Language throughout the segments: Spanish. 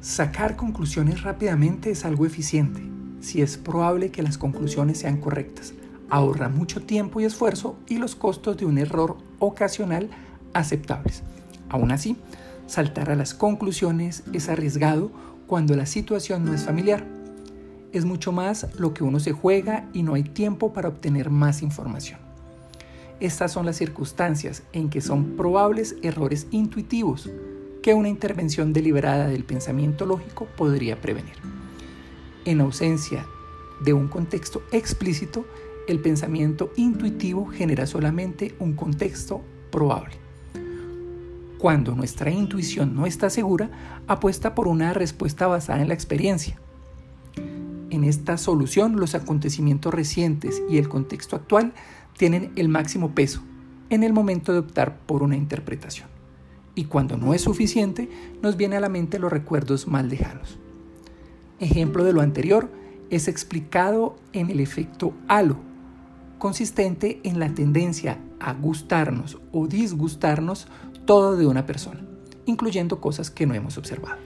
Sacar conclusiones rápidamente es algo eficiente, si es probable que las conclusiones sean correctas. Ahorra mucho tiempo y esfuerzo y los costos de un error ocasional aceptables. Aún así, saltar a las conclusiones es arriesgado cuando la situación no es familiar. Es mucho más lo que uno se juega y no hay tiempo para obtener más información. Estas son las circunstancias en que son probables errores intuitivos que una intervención deliberada del pensamiento lógico podría prevenir. En ausencia de un contexto explícito, el pensamiento intuitivo genera solamente un contexto probable. Cuando nuestra intuición no está segura, apuesta por una respuesta basada en la experiencia. En esta solución, los acontecimientos recientes y el contexto actual tienen el máximo peso en el momento de optar por una interpretación y cuando no es suficiente, nos viene a la mente los recuerdos más lejanos. Ejemplo de lo anterior es explicado en el efecto halo, consistente en la tendencia a gustarnos o disgustarnos todo de una persona, incluyendo cosas que no hemos observado.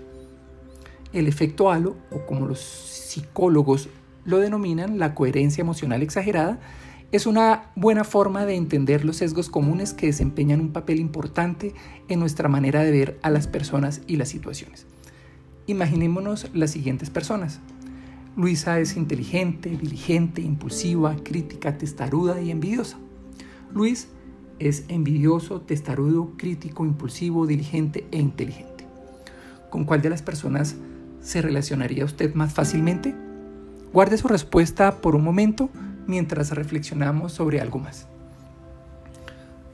El efecto halo, o como los psicólogos lo denominan, la coherencia emocional exagerada, es una buena forma de entender los sesgos comunes que desempeñan un papel importante en nuestra manera de ver a las personas y las situaciones. Imaginémonos las siguientes personas. Luisa es inteligente, diligente, impulsiva, crítica, testaruda y envidiosa. Luis es envidioso, testarudo, crítico, impulsivo, diligente e inteligente. ¿Con cuál de las personas se relacionaría usted más fácilmente? Guarde su respuesta por un momento mientras reflexionamos sobre algo más.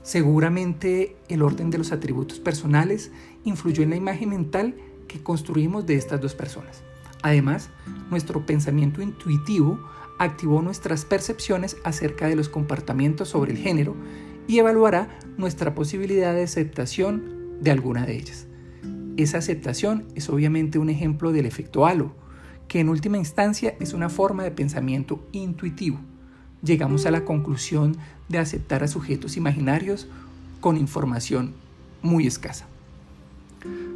Seguramente el orden de los atributos personales influyó en la imagen mental que construimos de estas dos personas. Además, nuestro pensamiento intuitivo activó nuestras percepciones acerca de los comportamientos sobre el género y evaluará nuestra posibilidad de aceptación de alguna de ellas. Esa aceptación es obviamente un ejemplo del efecto halo, que en última instancia es una forma de pensamiento intuitivo llegamos a la conclusión de aceptar a sujetos imaginarios con información muy escasa.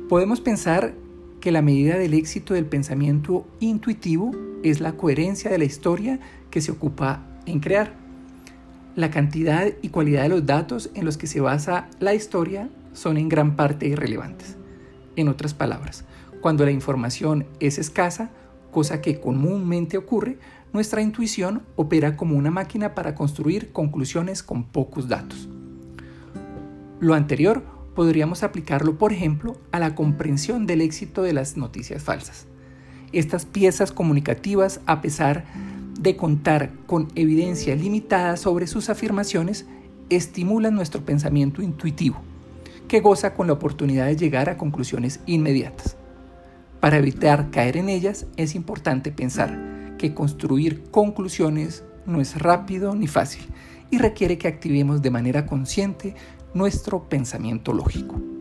Podemos pensar que la medida del éxito del pensamiento intuitivo es la coherencia de la historia que se ocupa en crear. La cantidad y cualidad de los datos en los que se basa la historia son en gran parte irrelevantes. En otras palabras, cuando la información es escasa, cosa que comúnmente ocurre, nuestra intuición opera como una máquina para construir conclusiones con pocos datos. Lo anterior podríamos aplicarlo, por ejemplo, a la comprensión del éxito de las noticias falsas. Estas piezas comunicativas, a pesar de contar con evidencia limitada sobre sus afirmaciones, estimulan nuestro pensamiento intuitivo, que goza con la oportunidad de llegar a conclusiones inmediatas. Para evitar caer en ellas es importante pensar que construir conclusiones no es rápido ni fácil y requiere que activemos de manera consciente nuestro pensamiento lógico.